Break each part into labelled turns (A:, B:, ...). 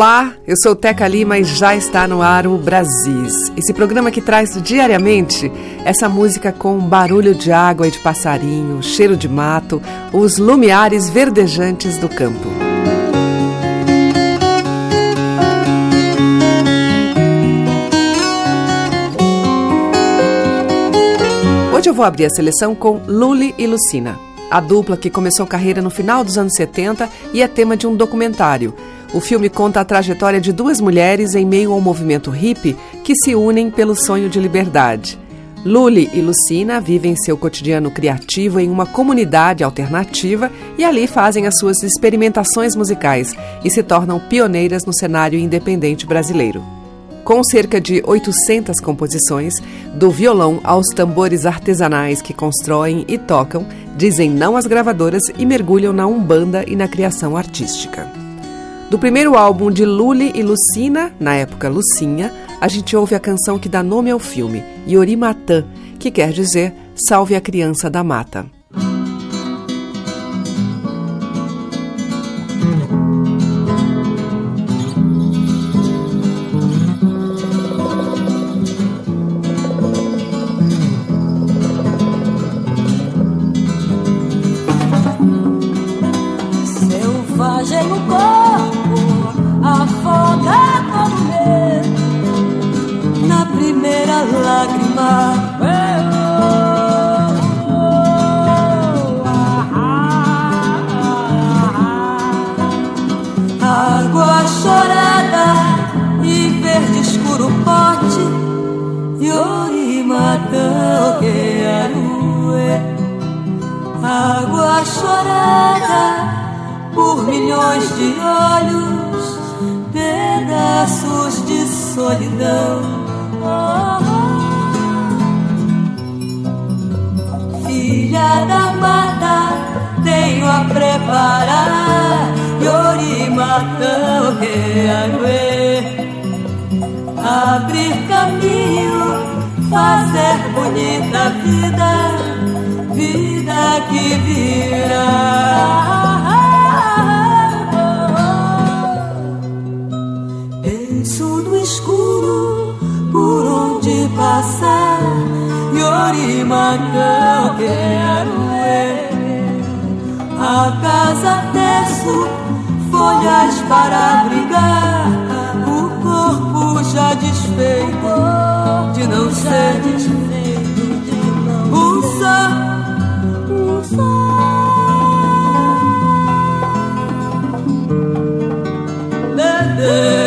A: Olá, eu sou Teca Lima e já está no ar o Brasis. Esse programa que traz diariamente essa música com barulho de água e de passarinho, cheiro de mato, os lumiares verdejantes do campo. Hoje eu vou abrir a seleção com Luli e Lucina, a dupla que começou carreira no final dos anos 70 e é tema de um documentário. O filme conta a trajetória de duas mulheres em meio ao movimento hippie que se unem pelo sonho de liberdade. Luli e Lucina vivem seu cotidiano criativo em uma comunidade alternativa e ali fazem as suas experimentações musicais e se tornam pioneiras no cenário independente brasileiro. Com cerca de 800 composições, do violão aos tambores artesanais que constroem e tocam, dizem não às gravadoras e mergulham na umbanda e na criação artística. Do primeiro álbum de Luli e Lucina, na época Lucinha, a gente ouve a canção que dá nome ao filme, Yorimatã, que quer dizer Salve a Criança da Mata.
B: the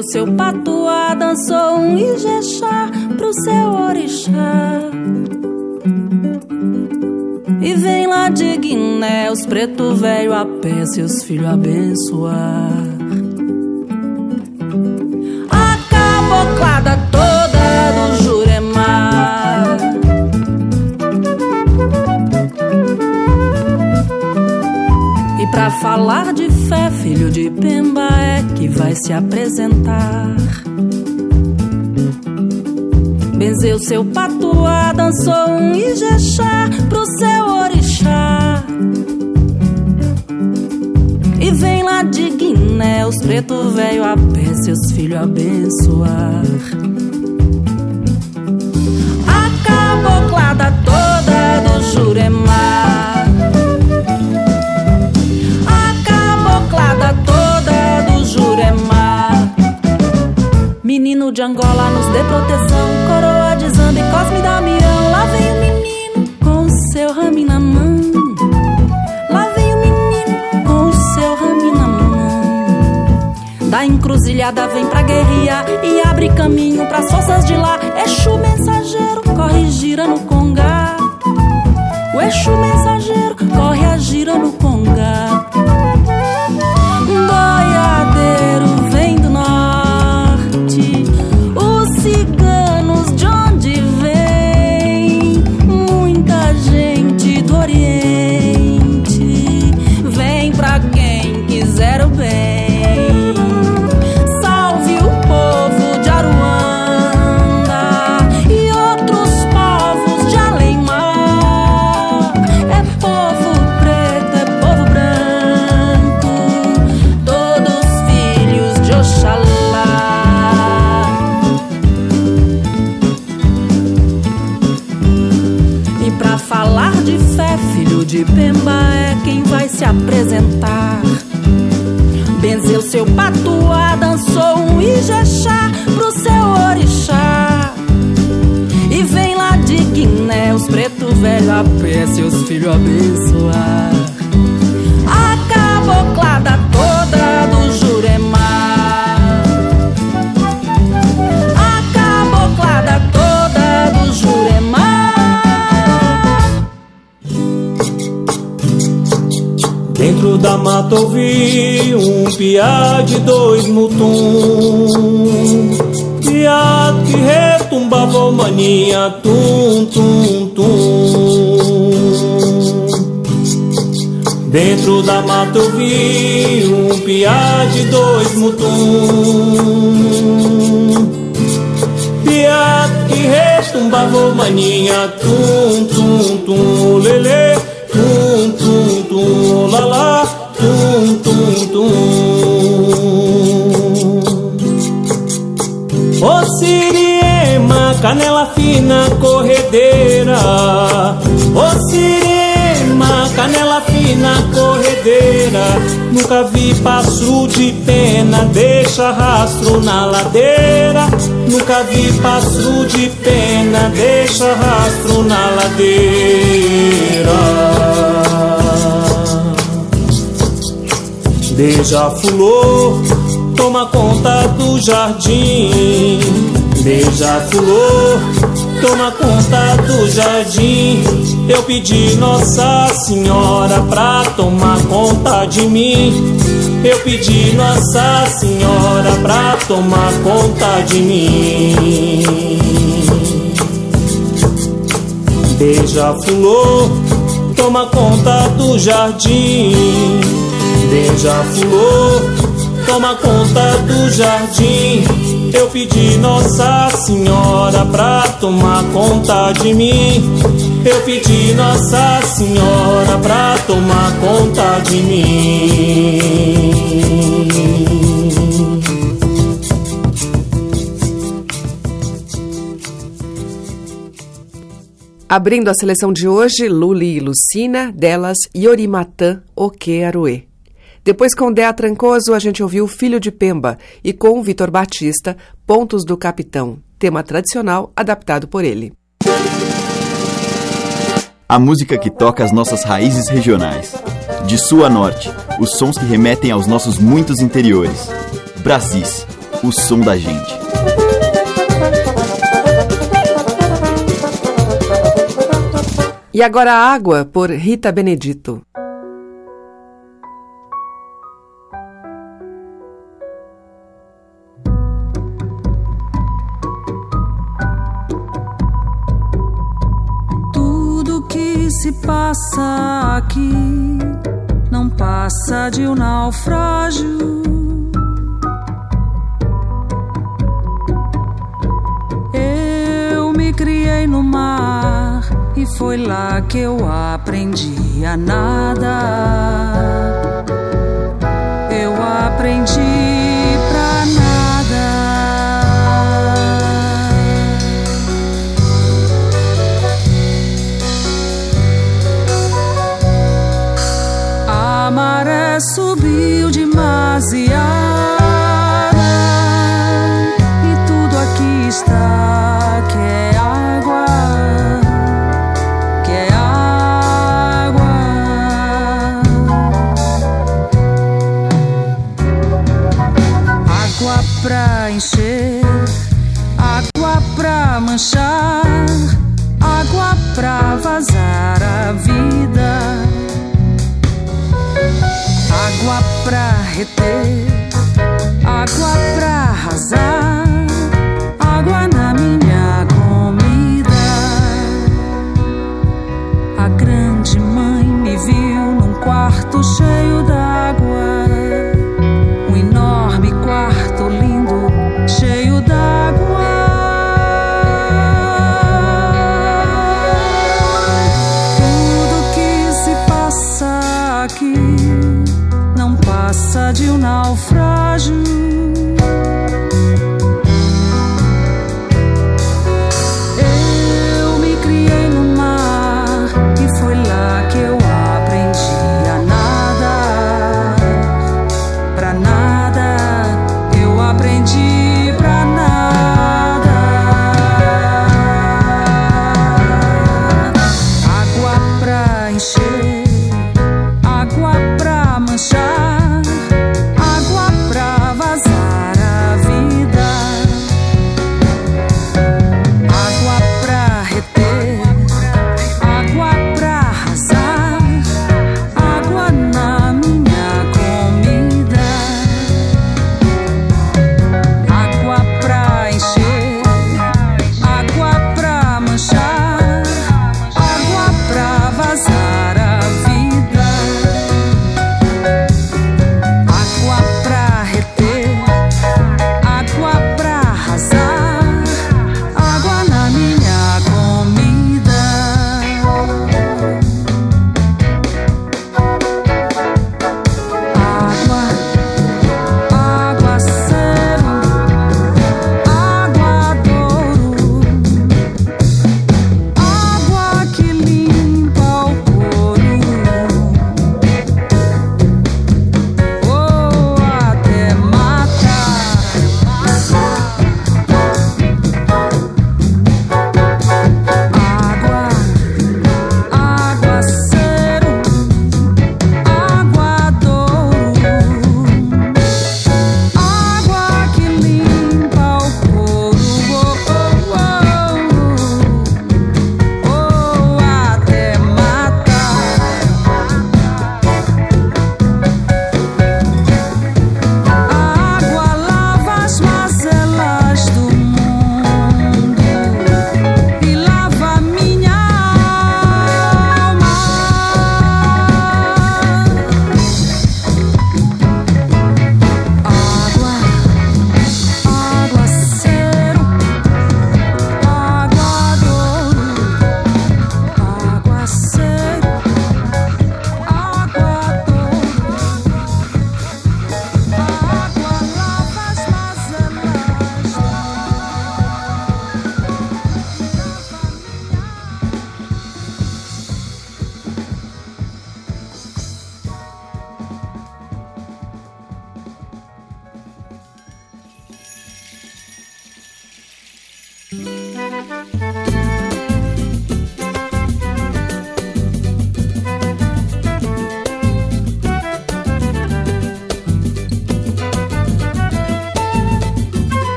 B: Benzeu seu patuá, dançou um ijexá pro seu orixá. E vem lá de Guiné, os preto velho a pé, seus filhos abençoar. Pra falar de fé, filho de Pemba é que vai se apresentar. Benzeu seu patuá, dançou um ijexá pro seu orixá. E vem lá de Guiné, os preto velho a pé, seus filhos abençoar. A caboclada toda do Juremar. Menino de Angola nos dê proteção, coroa de Zamba e Cosme Damião. Lá vem o menino com o seu ramo na mão. Lá vem o menino com o seu ramo na mão. Da encruzilhada vem pra guerrilha e abre caminho pras forças de lá. Exu mensageiro corre gira no congá. O Exu mensageiro corre a gira no congá. Seus filhos abençoar. A caboclada toda do Juremar. A caboclada toda do Juremar.
C: Dentro da mata ouvi um piá de dois mutum Piá que retumbava o mania tum tum tum Dentro da mata ouvi um piá de dois mutum. Piá que retumbava maninha tum tum tum lele tum tum tum la la tum tum tum. Ô Siriema, canela fina, corredeira Nunca vi passo de pena, deixa rastro na ladeira Nunca vi passo de pena, deixa rastro na ladeira Beija-flor, toma conta do jardim. Beija-flor, toma conta do jardim. Eu pedi Nossa Senhora pra tomar conta de mim. Eu pedi Nossa Senhora pra tomar conta de mim. Beija-flor, toma conta do jardim. Beija-flor, toma conta do jardim. Eu pedi Nossa Senhora pra tomar conta de mim. Eu pedi Nossa Senhora pra tomar conta de mim.
D: Abrindo a seleção de hoje, Luli e Lucina, delas Yorimatan Okearue. Depois, com Dea Trancoso, a gente ouviu Filho de Pemba e com Vitor Batista, Pontos do Capitão, tema tradicional adaptado por ele.
E: A música que toca as nossas raízes regionais. De sul a norte, os sons que remetem aos nossos muitos interiores. Brasis, o som da gente.
D: E agora Água, por Rita Benedito.
F: Passa aqui não passa de um naufrágio. Eu me criei no mar e foi lá que eu aprendi a nadar.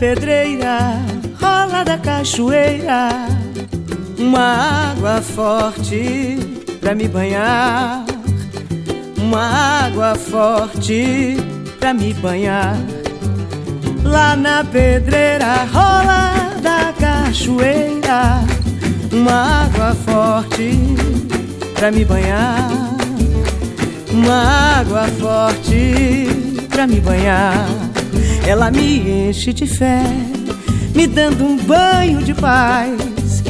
G: Pedreira, rola da cachoeira, uma água forte pra me banhar. Uma água forte pra me banhar. Lá na pedreira, rola da cachoeira, uma água forte pra me banhar. Uma água forte pra me banhar. Ela me enche de fé, me dando um banho de paz.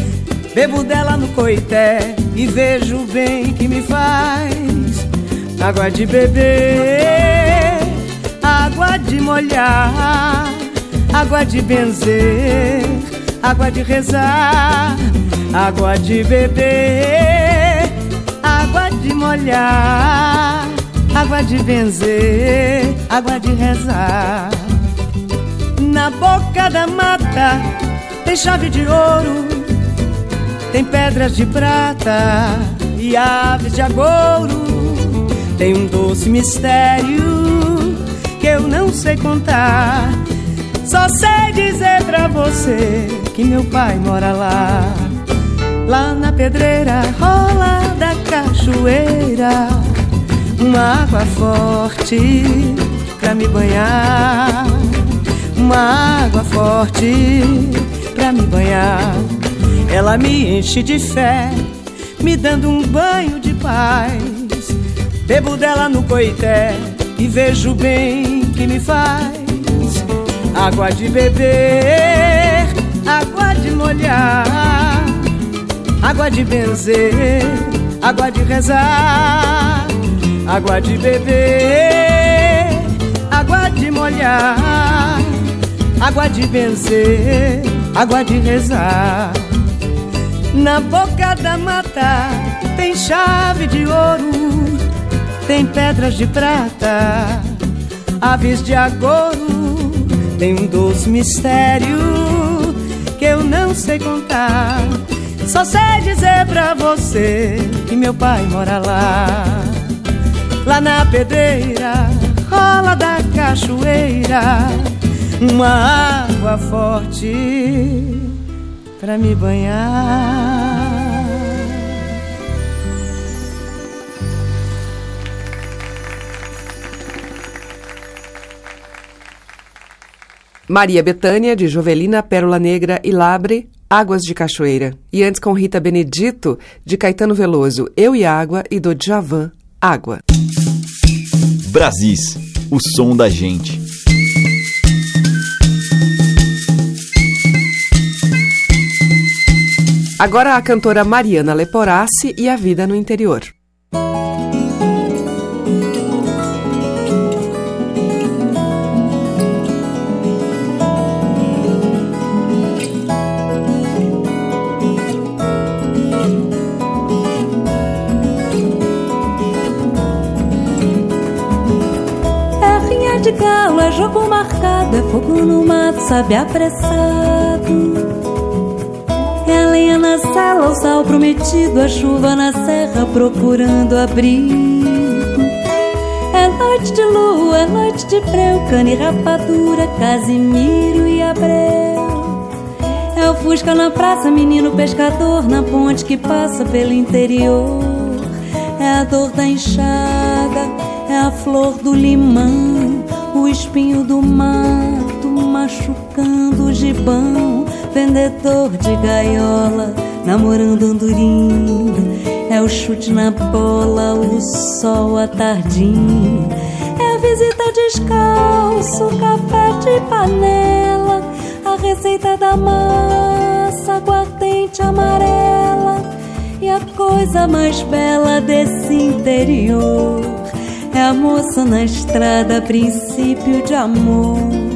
G: Bebo dela no coité e vejo o bem que me faz. Água de beber, água de molhar, água de benzer, água de rezar, água de beber, água de molhar, água de benzer, água de rezar. Na boca da mata tem chave de ouro, tem pedras de prata e aves de agouro. Tem um doce mistério que eu não sei contar. Só sei dizer pra você que meu pai mora lá. Lá na pedreira rola da cachoeira uma água forte pra me banhar uma água forte pra me banhar. Ela me enche de fé, me dando um banho de paz. Bebo dela no coité e vejo bem que me faz. Água de beber, água de molhar, água de benzer, água de rezar, água de beber, água de molhar água de benzer, água de rezar. Na boca da mata tem chave de ouro, tem pedras de prata, aves de agouro, tem um doce mistério que eu não sei contar. Só sei dizer pra você que meu pai mora lá, lá na pedreira, rola da cachoeira uma água forte para me banhar.
D: Maria Betânia, de Jovelina, Pérola Negra e Labre, Águas de Cachoeira. E antes com Rita Benedito, de Caetano Veloso, Eu e Água, e do Djavan, Água.
E: Brasis, o som da gente.
D: Agora a cantora Mariana Leporassi e a vida no interior.
H: É de galo, é jogo marcado, é fogo no mato, sabe apressado. É lenha na sala, o sal prometido, a chuva na serra procurando abrigo. É noite de lua, é noite de breu, cana e rapadura, Casimiro e Abreu. É o Fusca na praça, menino pescador, na ponte que passa pelo interior. É a dor da enxada, é a flor do limão, o espinho do mato machucando o gibão vendedor de gaiola, namorando andorinha. É o chute na bola, o sol à tardinha. É a visita descalço, café de panela, a receita da massa, aguardente amarela. E a coisa mais bela desse interior é a moça na estrada, princípio de amor.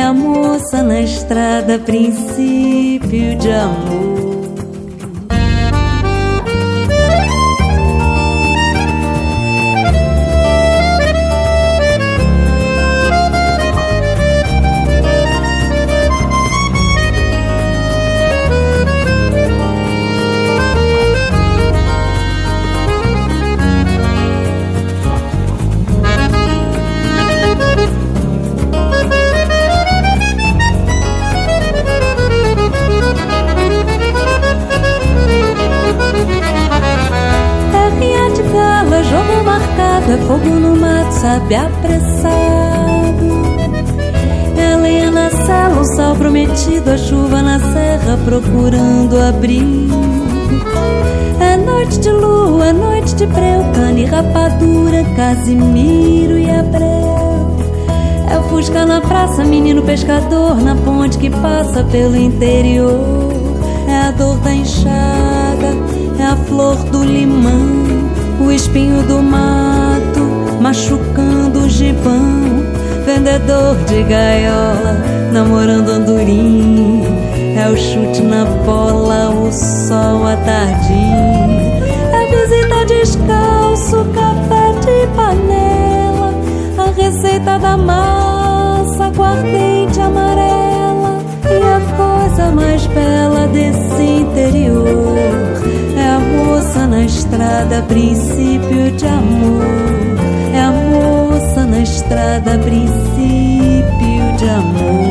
H: É a moça na estrada, princípio de amor. Procurando abrigo. É noite de lua, é noite de breu, cana e rapadura, Casimiro e Abreu. É o Fusca na praça, menino pescador, na ponte que passa pelo interior. É a dor da enxada, é a flor do limão, o espinho do mato, machucando o gibão. Vendedor de gaiola, namorando andorim. É o chute na bola, o sol a tardinha. É visita descalço, café de panela. A receita da massa, aguardente amarela. E a coisa mais bela desse interior é a moça na estrada, princípio de amor. É a moça na estrada, princípio de amor.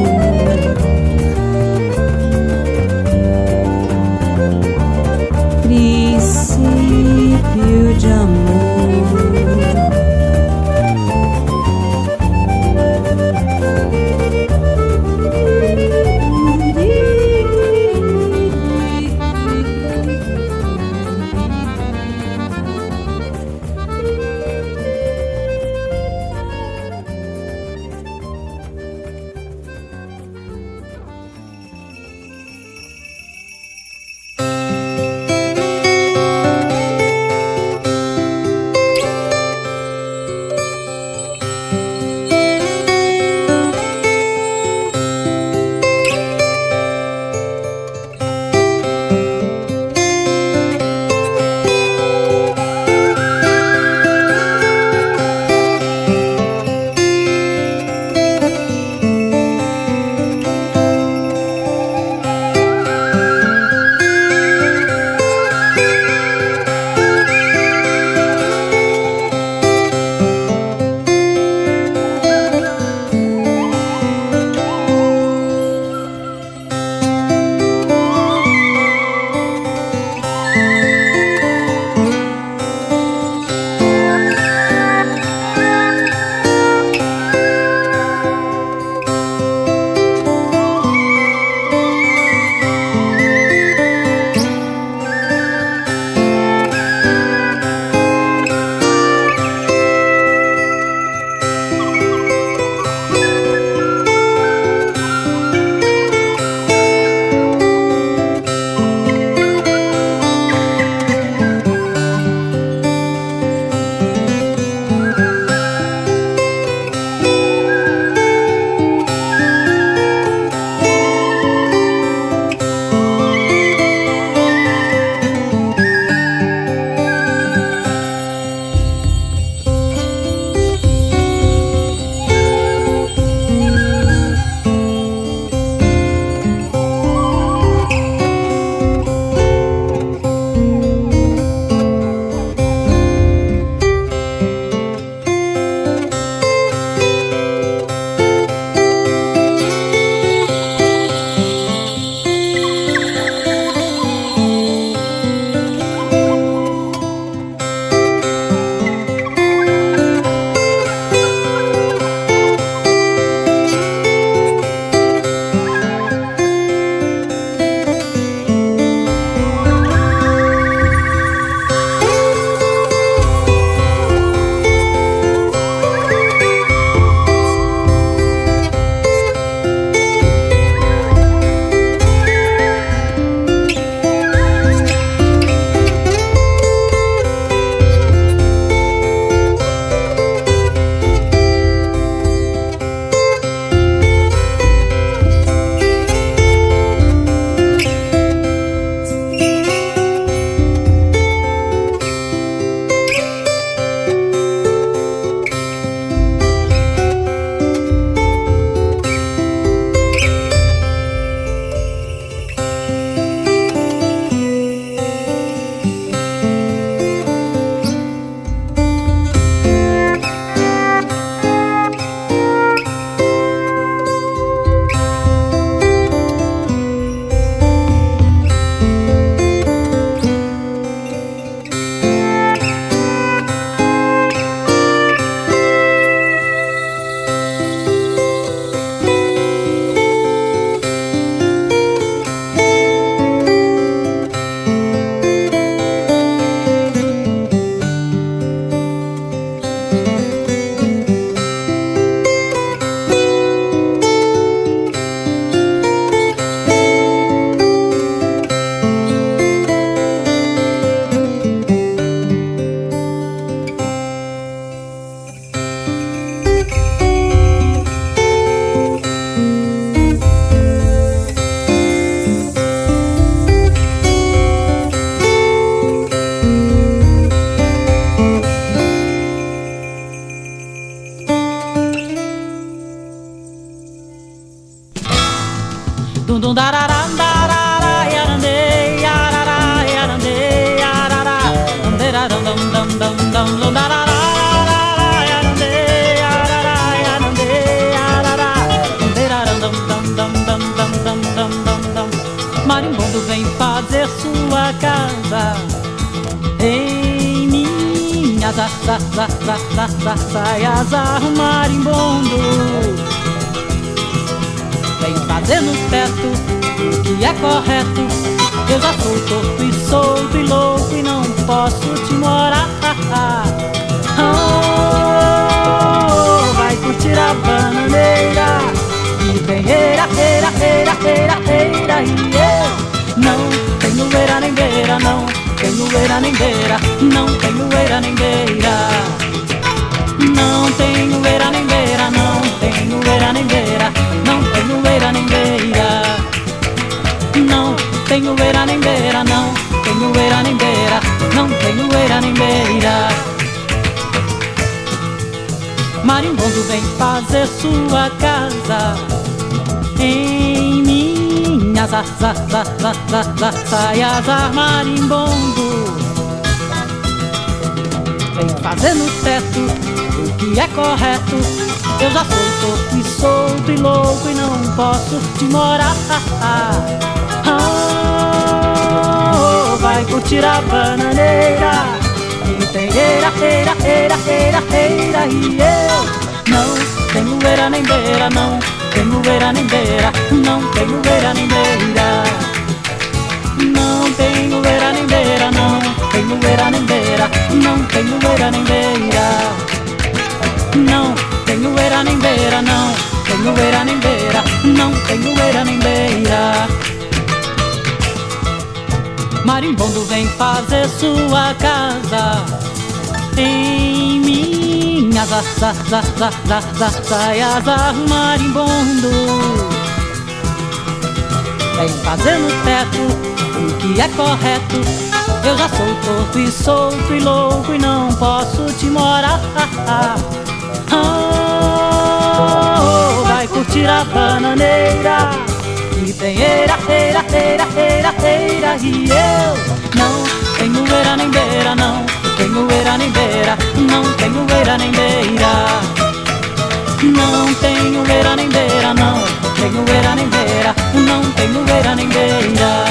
B: Minhas za, za, za, za, za, za, saias marimbondo. Vem fazer no teto o que é correto. Eu já sou torto e solto e louco e não posso te morar. Oh, vai curtir a bananeira. E tem eira, eira, eira, eira, eira e eu. Não tenho eira nem beira, não tenho eira nem beira, não tenho eira nem beira. Não tenho eira nem beira, não tenho eira nem beira, não tenho eira nem beira. Não tenho eira nem beira, não tenho eira nem beira, não tenho eira nem beira. Marimbondo vem fazer sua casa em minhas za, za, za, za, za, za, saias marimbondo. Vem fazer no teto o que é correto. Eu já sou torto e solto e louco e não posso te morar. Oh, vai curtir a bananeira. E tem eira, eira, eira, eira, eira e eu não tenho eira nem beira, não tenho eira nem beira, não tenho eira nem beira. Não tenho eira nem beira, não tenho eira nem beira, não tenho eira nem beira. Não tenho eira nem beira, não tenho eira nem beira, não tenho eira nem beira. Marimbondo vem fazer sua casa em minhas za, za, za, za, saias marimbondo. Vem fazer no teto o que é correto. Eu já sou torto e solto e louco e não posso te morar. Oh, vai curtir a bananeira E tem eira, eira, eira, eira, eira E eu não tenho eira nem beira, não Tenho eira nem beira, não tenho eira nem beira Não tenho eira nem beira, não Tenho eira nem beira, não tenho eira nem beira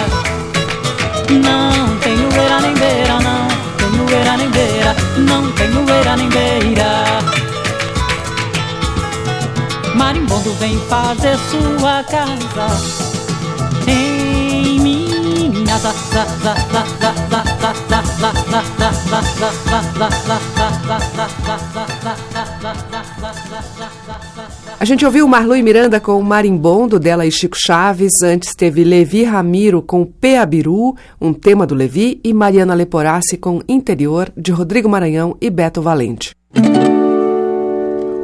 B: Não tenho eira nem beira, não Tenho eira nem beira, não tenho eira nem beira Marimbondo vem fazer sua casa em minha za za za za za za za za za za za za za za za za za
D: A gente ouviu Marlui Miranda com Marimbondo, dela e Chico Chaves. Antes teve Levi Ramiro com Peabiru, um tema do Levi, e Mariana Leporassi com Interior, de Rodrigo Maranhão e Beto Valente.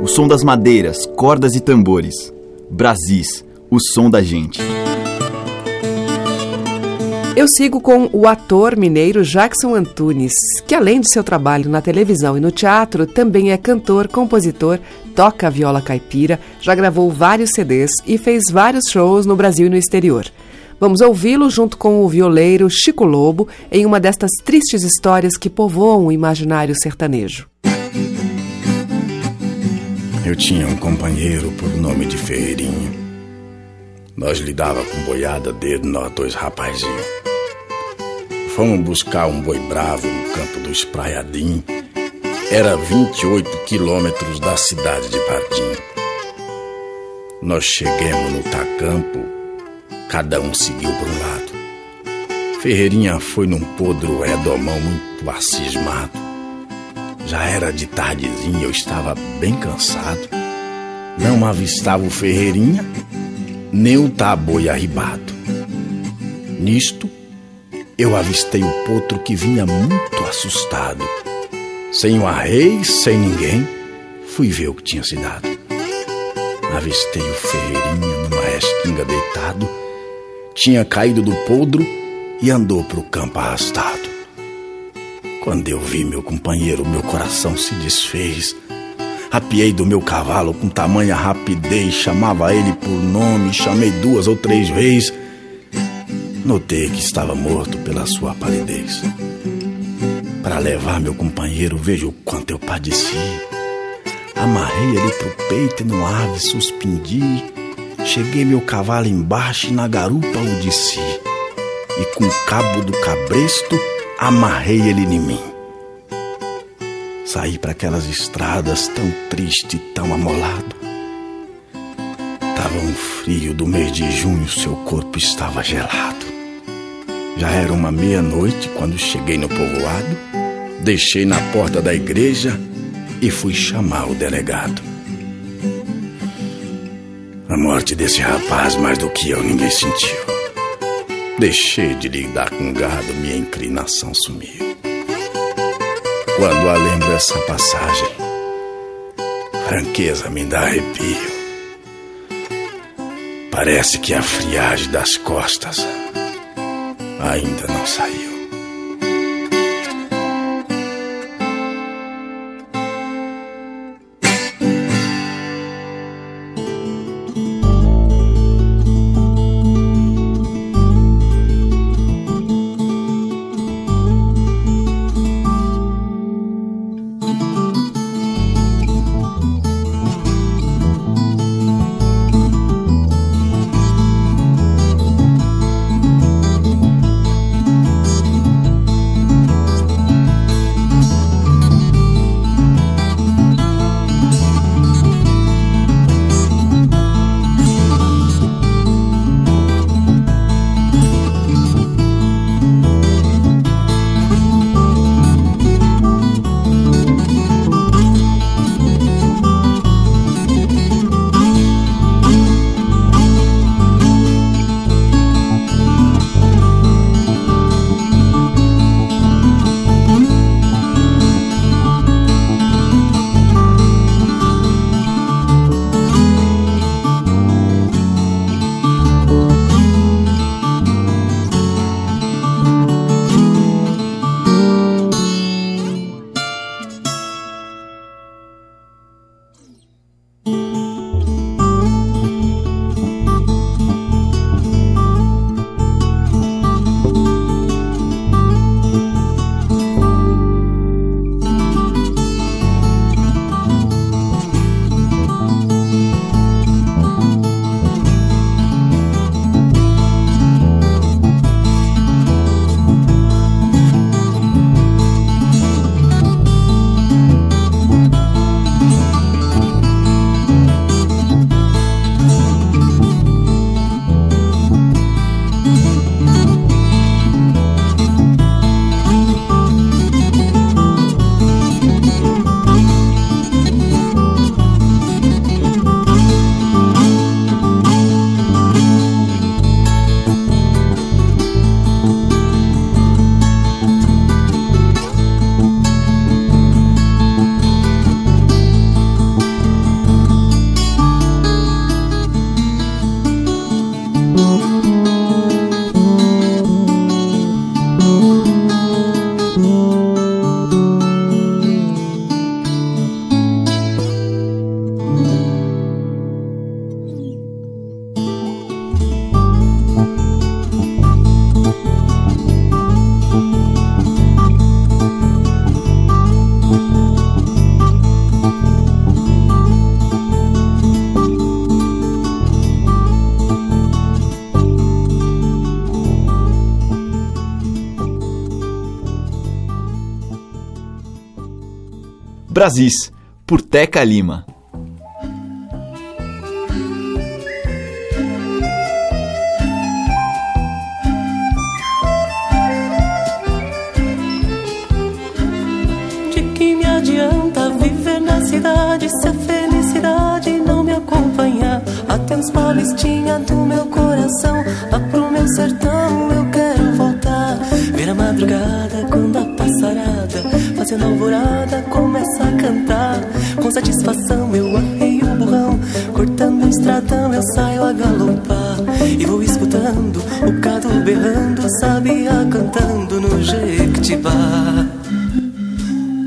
E: O som das madeiras, cordas e tambores. Brasis, o som da gente.
D: Eu sigo com o ator mineiro Jackson Antunes, que além de seu trabalho na televisão e no teatro, também é cantor, compositor, toca viola caipira, já gravou vários CDs e fez vários shows no Brasil e no exterior. Vamos ouvi-lo junto com o violeiro Chico Lobo em uma destas tristes histórias que povoam o imaginário sertanejo.
I: Eu tinha um companheiro por nome de Ferreirinho. Nós lidava com boiada dele, nós dois rapazinhos. Fomos buscar um boi bravo no campo do Espraiadim. Era 28 quilômetros da cidade de Pardim. Nós chegamos no Tacampo, cada um seguiu por um lado. Ferreirinha foi num podro redomão muito acismado. Já era de tardezinha, eu estava bem cansado. Não avistava o Ferreirinha, nem o taboi arribado. Nisto, eu avistei o potro que vinha muito assustado. Sem o arreio, sem ninguém, fui ver o que tinha se dado. Avistei o Ferreirinha numa resquinga deitado, tinha caído do podro e andou pro campo arrastado. Quando eu vi meu companheiro, meu coração se desfez. Apiei do meu cavalo com tamanha rapidez, chamava ele por nome, chamei duas ou três vezes. Notei que estava morto pela sua palidez. Para levar meu companheiro, vejo o quanto eu padeci. Amarrei ele pro peito e no ave suspendi. Cheguei meu cavalo embaixo e na garupa o desci. E com o cabo do cabresto, amarrei ele em mim. Saí para aquelas estradas tão triste, tão amolado. Tava um frio do mês de junho, seu corpo estava gelado. Já era uma meia-noite quando cheguei no povoado, deixei na porta da igreja e fui chamar o delegado. A morte desse rapaz, mais do que eu, ninguém sentiu. Deixei de lidar com gado, minha inclinação sumiu. Quando a lembro essa passagem, franqueza me dá arrepio. Parece que a friagem das costas ainda não saiu.
E: Brasis, por Teca Lima.
J: De que me adianta viver na cidade se a felicidade não me acompanhar? Até os tinha do meu coração, lá pro meu sertão eu quero voltar. Ver a madrugada quando a fazendo alvorada, começa a cantar. Com satisfação eu arreio o burrão, cortando o estradão eu saio a galopar. E vou escutando o cado berrando, sabia cantando no Jequitibá.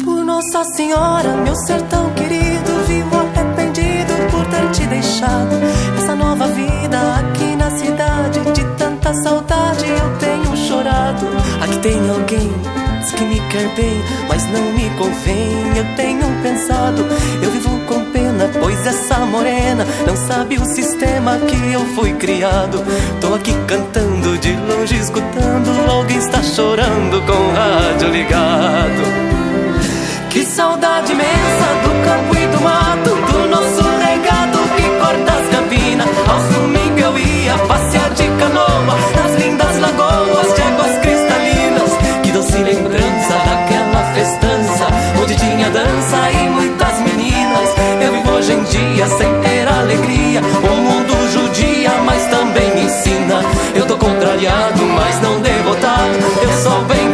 J: Por Nossa Senhora, meu sertão querido vivo arrependido por ter te deixado. Essa nova vida aqui na cidade, de tanta saudade eu tenho chorado. Aqui tem alguém que me quer bem, mas não me convém. Eu tenho pensado, eu vivo com pena, pois essa morena não sabe o sistema que eu fui criado. Tô aqui cantando, de longe escutando, alguém está chorando com o rádio ligado. Que saudade imensa do campo e do mato, do nosso regado que corta as campinas. Aos domingos eu ia passear de canoa dia sem ter alegria. O mundo judia, mas também ensina. Eu tô contrariado, mas não devotado. Eu sou bem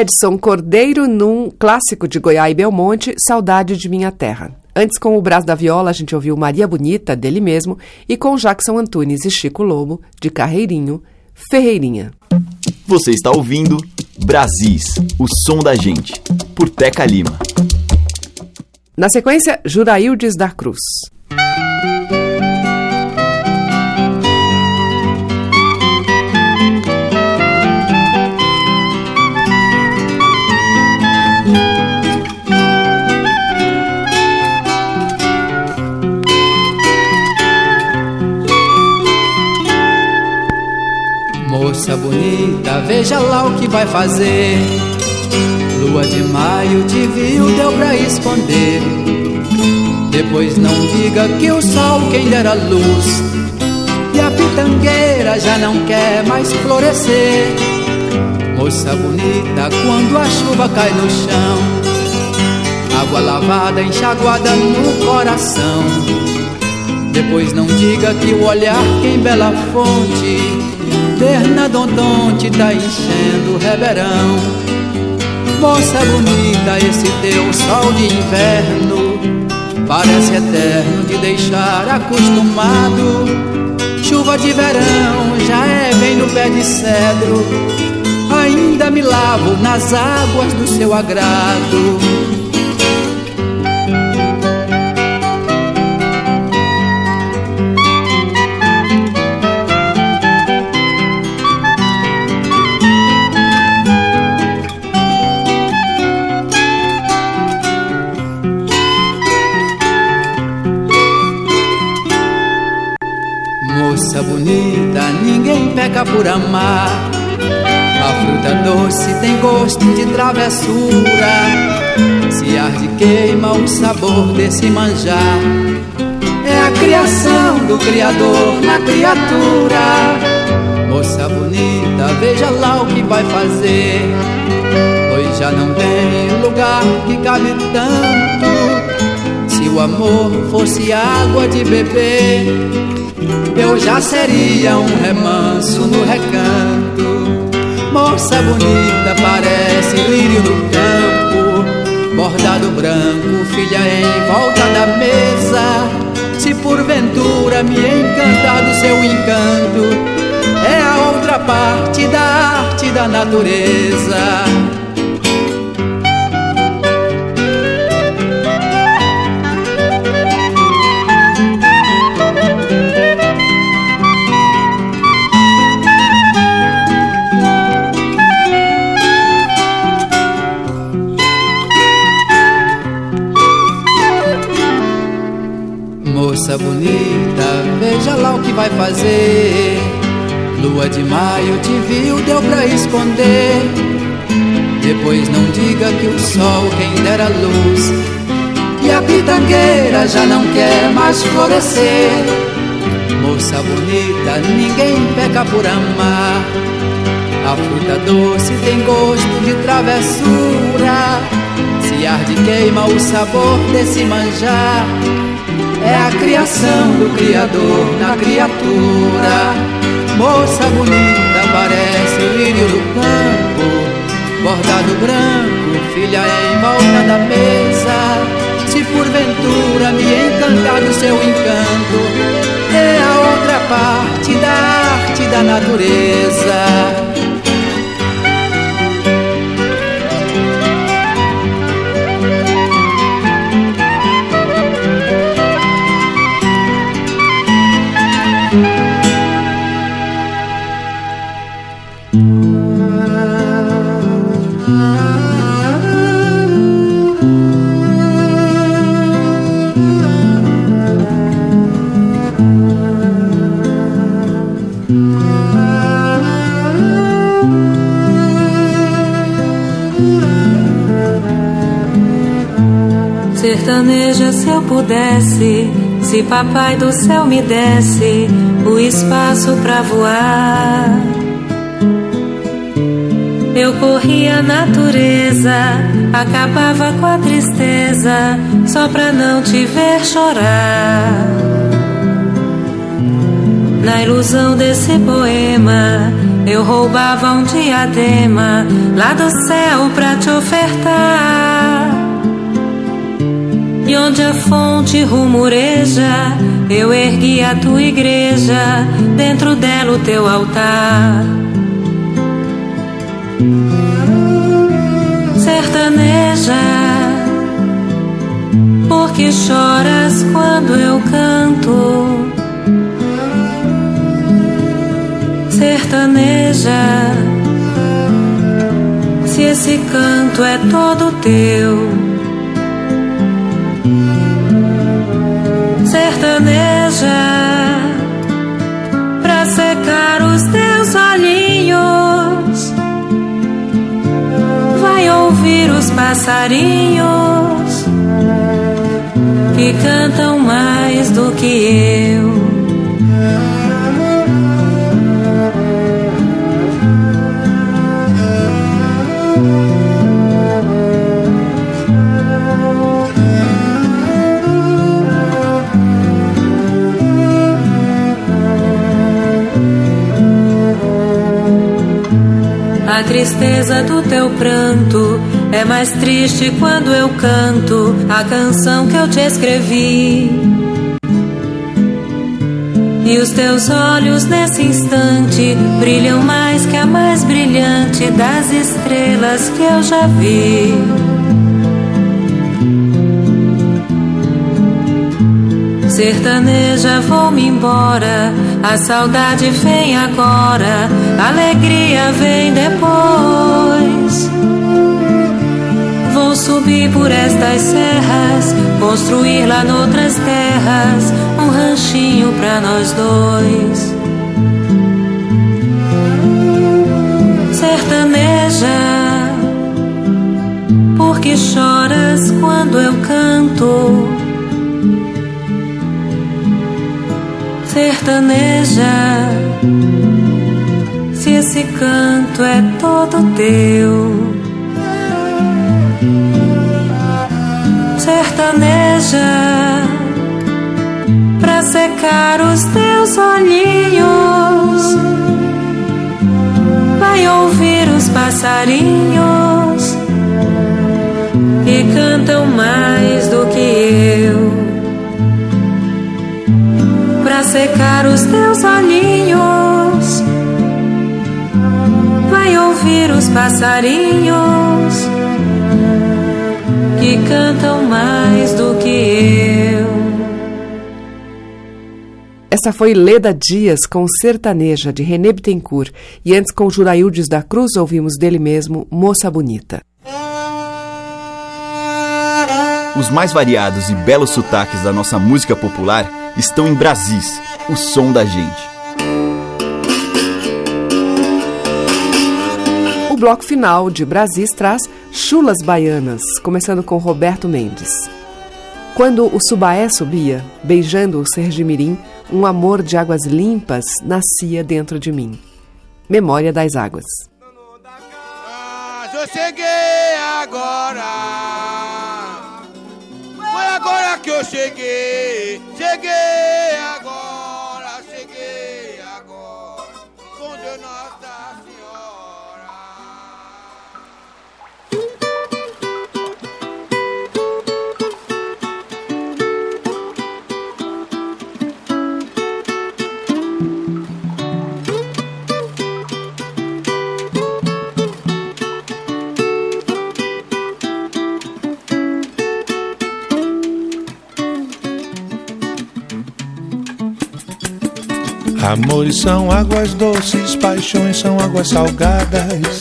D: Edson Cordeiro num clássico de Goiás e Belmonte, Saudade de Minha Terra. Antes, com o braço da viola, a gente ouviu Maria Bonita, dele mesmo, e com Jackson Antunes e Chico Lobo, de Carreirinho, Ferreirinha.
E: Você está ouvindo Brasis, o som da gente, por Teca Lima.
D: Na sequência, Juraildes da Cruz.
K: Moça bonita, veja lá o que vai fazer. Lua de maio te viu, deu pra esconder. Depois não diga que o sol quem dera luz. E a pitangueira já não quer mais florescer. Moça bonita, quando a chuva cai no chão, água lavada enxaguada no coração. Depois não diga que o olhar quem bela fonte Bernadondonte tá enchendo o reverão Moça bonita, esse teu sol de inverno. Parece eterno de deixar acostumado. Chuva de verão já é bem no pé de cedro. Ainda me lavo nas águas do seu agrado por amar. A fruta doce tem gosto de travessura. Se arde, queima o sabor desse manjar. É a criação do Criador na criatura. Moça bonita, veja lá o que vai fazer. Pois já não tem lugar que cabe tanto. Se o amor fosse água de beber eu já seria um remanso no recanto. Moça bonita, parece lírio no campo, bordado branco, filha em volta da mesa. Se porventura me encantar do seu encanto, é a outra parte da arte da natureza. Maio te viu, deu pra esconder. Depois não diga que o sol quem dera luz. E a pitangueira já não quer mais florescer. Moça bonita, ninguém peca por amar. A fruta doce tem gosto de travessura. Se arde queima o sabor desse manjar. É a criação do Criador na criatura. Moça bonita, parece o lírio do campo. Bordado branco, filha em volta da mesa se porventura me encantar do seu encanto, é a outra parte da arte da natureza.
H: Sertaneja se eu pudesse, se papai do céu me desse o espaço pra voar. Eu corria a natureza, acabava com a tristeza, só pra não te ver chorar. Na ilusão desse poema, eu roubava um diadema lá do céu pra te ofertar. E onde a fonte rumureja, eu ergui a tua igreja, dentro dela o teu altar. Sertaneja, porque choras quando eu canto. Sertaneja, se esse canto é todo teu. Sertaneja pra secar os teus olhinhos. Vai ouvir os passarinhos que cantam mais do que eu. Tristeza do teu pranto é mais triste quando eu canto a canção que eu te escrevi. E os teus olhos nesse instante brilham mais que a mais brilhante das estrelas que eu já vi. Sertaneja, vou-me embora a saudade vem agora, a alegria vem depois. Vou subir por estas serras, construir lá noutras terras um ranchinho pra nós dois. Sertaneja, porque choras quando eu canto? Sertaneja. Se esse canto é todo teu, sertaneja pra secar os teus olhinhos. Vai ouvir os passarinhos secar os teus olhinhos. Vai ouvir os passarinhos que cantam mais do que eu.
D: Essa foi Leda Dias com Sertaneja, de René Bittencourt. E antes, com Juraildes da Cruz, ouvimos dele mesmo Moça Bonita.
E: Os mais variados e belos sotaques da nossa música popular estão em Brasis, o som da gente.
D: O bloco final de Brasis traz Chulas Baianas, começando com Roberto Mendes. Quando o Subaé subia, beijando o Sergimirim, um amor de águas limpas nascia dentro de mim. Memória das Águas.
L: eu cheguei agora. Foi agora que eu cheguei. Cheguei
M: Amores são águas doces, paixões são águas salgadas.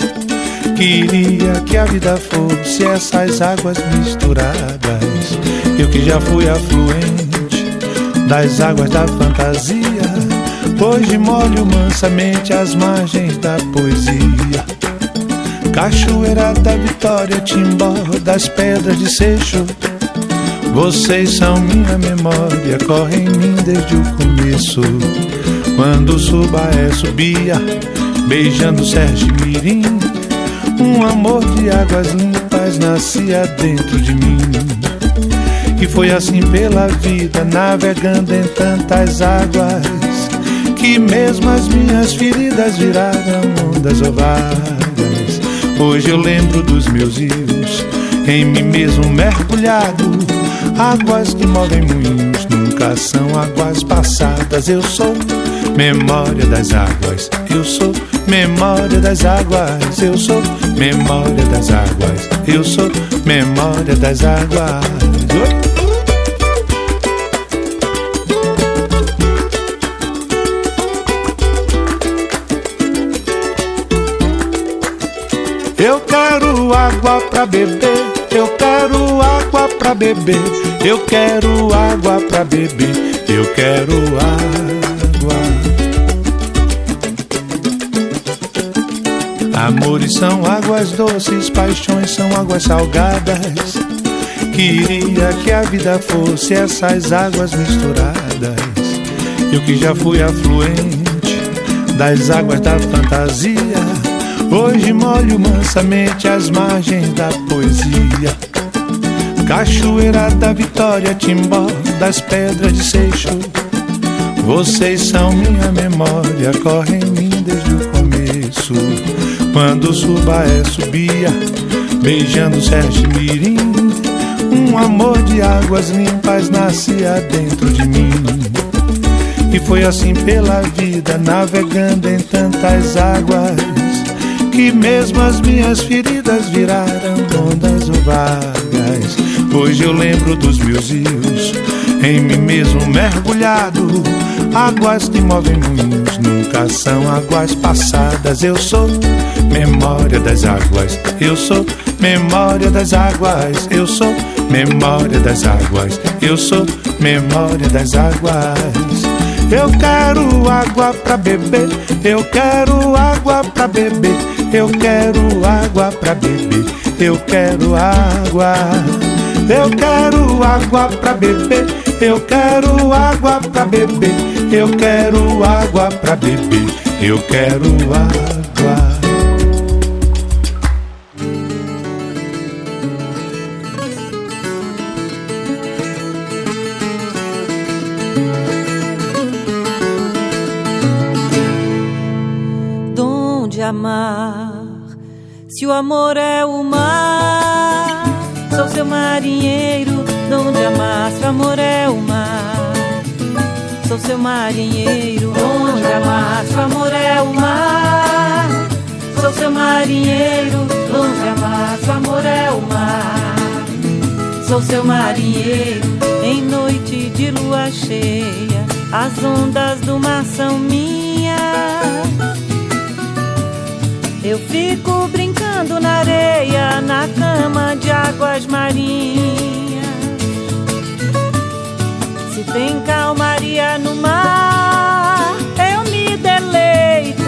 M: Queria que a vida fosse essas águas misturadas. Eu que já fui afluente das águas da fantasia. Hoje molho mansamente as margens da poesia. Cachoeira da Vitória, Timbó das pedras de Seixo. Vocês são minha memória, correm em mim desde o começo. Quando Subaé subia, beijando Sérgio Mirim, um amor de águas limpas nascia dentro de mim. E foi assim pela vida, navegando em tantas águas, que mesmo as minhas feridas viraram ondas ovadas. Hoje eu lembro dos meus rios, em mim mesmo mergulhado, águas que movem moinhos, nunca são águas passadas. Eu sou memória das águas. Eu sou memória das águas. Eu sou memória das águas. Eu sou memória das águas. Oi. Eu quero água pra beber, eu quero água pra beber, eu quero água pra beber, eu quero água. Amores são águas doces, paixões são águas salgadas. Queria que a vida fosse essas águas misturadas. Eu que já fui afluente das águas da fantasia. Hoje molho mansamente as margens da poesia. Cachoeira da Vitória, Timbó das pedras de Seixo. Vocês são minha memória, correm em mim desde o começo. Quando o Subaé subia, beijando Sérgio Mirim, um amor de águas limpas nascia dentro de mim. E foi assim pela vida, navegando em tantas águas, que mesmo as minhas feridas viraram ondas vagas. Hoje eu lembro dos meus rios, em mim mesmo mergulhado. Águas que movem moinhos nunca são águas passadas. Eu sou memória das águas. Eu sou memória das águas. Eu sou memória das águas. Eu sou memória das águas. Eu quero água pra beber. Eu quero água pra beber. Eu quero água pra beber. Eu quero água. Eu quero água pra beber. Eu quero água pra beber. Eu quero água pra beber. Eu quero água.
B: Donde amar? Se o amor é seu marinheiro. Onde amar? Se o amor é o mar, sou seu marinheiro. Onde amar? Se o amor é o mar, sou seu marinheiro. Em noite de lua cheia, as ondas do mar são minhas. Eu fico brincando na areia, na cama de águas marinhas. Tem calmaria no mar, eu me deleito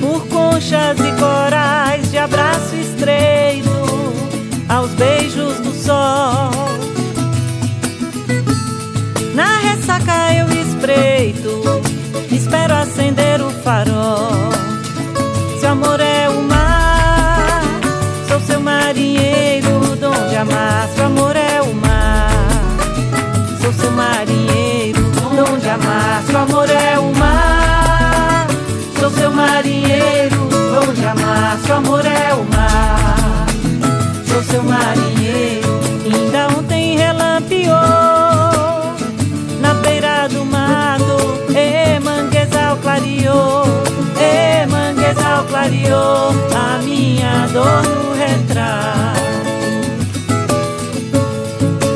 B: por conchas e corais de abraço estreito aos beijos do sol. Na ressaca eu espreito, espero acender o farol. Clareou a minha dor no retrato.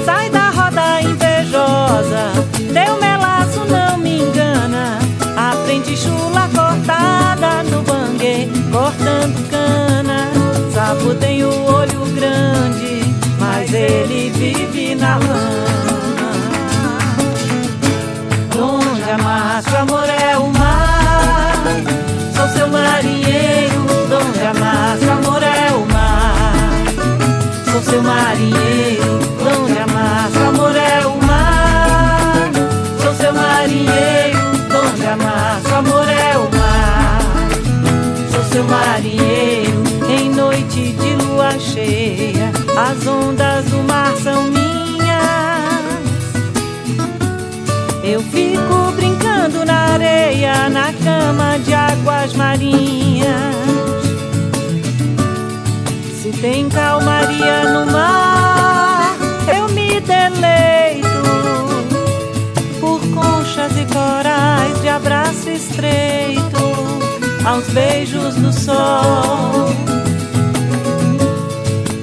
B: Sai da roda invejosa, teu melaço não me engana. Aprendi chula cortada no bangue, cortando cana. Sapo tem o olho grande, mas ele vive na lama. Seu marinheiro, onde amasso, amor é o mar. Sou seu marinheiro, onde amasso, amor é o mar. Sou seu marinheiro, em noite de lua cheia, as ondas do mar são minhas. Eu fico brincando na areia, na cama de águas marinhas. Tem calmaria no mar, eu me deleito por conchas e corais de abraço estreito, aos beijos do sol.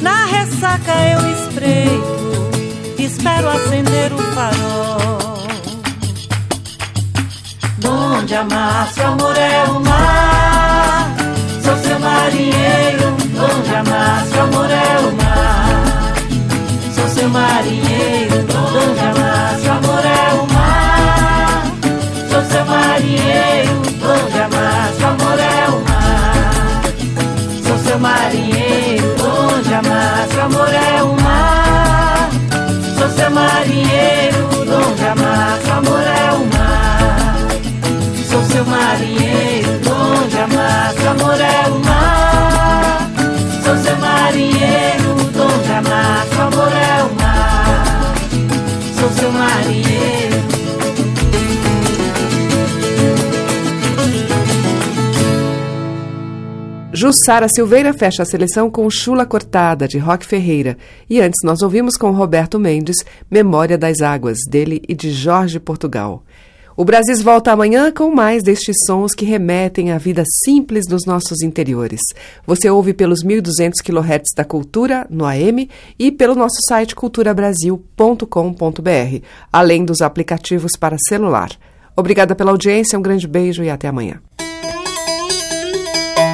B: Na ressaca eu espreito, espero acender o farol. Onde amasso, amor é o mar. Sou seu marinheiro, onde amasso, amor é o mar. Sou seu marinheiro, onde amasso, amor é o mar. Sou seu marinheiro, onde amasso, amor é o mar. Sou seu marinheiro,
D: Jussara Silveira fecha a seleção com Chula Cortada, de Roque Ferreira. E antes nós ouvimos com Roberto Mendes, Memória das Águas, dele e de Jorge Portugal. O Brasis volta amanhã com mais destes sons que remetem à vida simples dos nossos interiores. Você ouve pelos 1.200 kHz da Cultura, no AM, e pelo nosso site culturabrasil.com.br, além dos aplicativos para celular. Obrigada pela audiência, um grande beijo e até amanhã.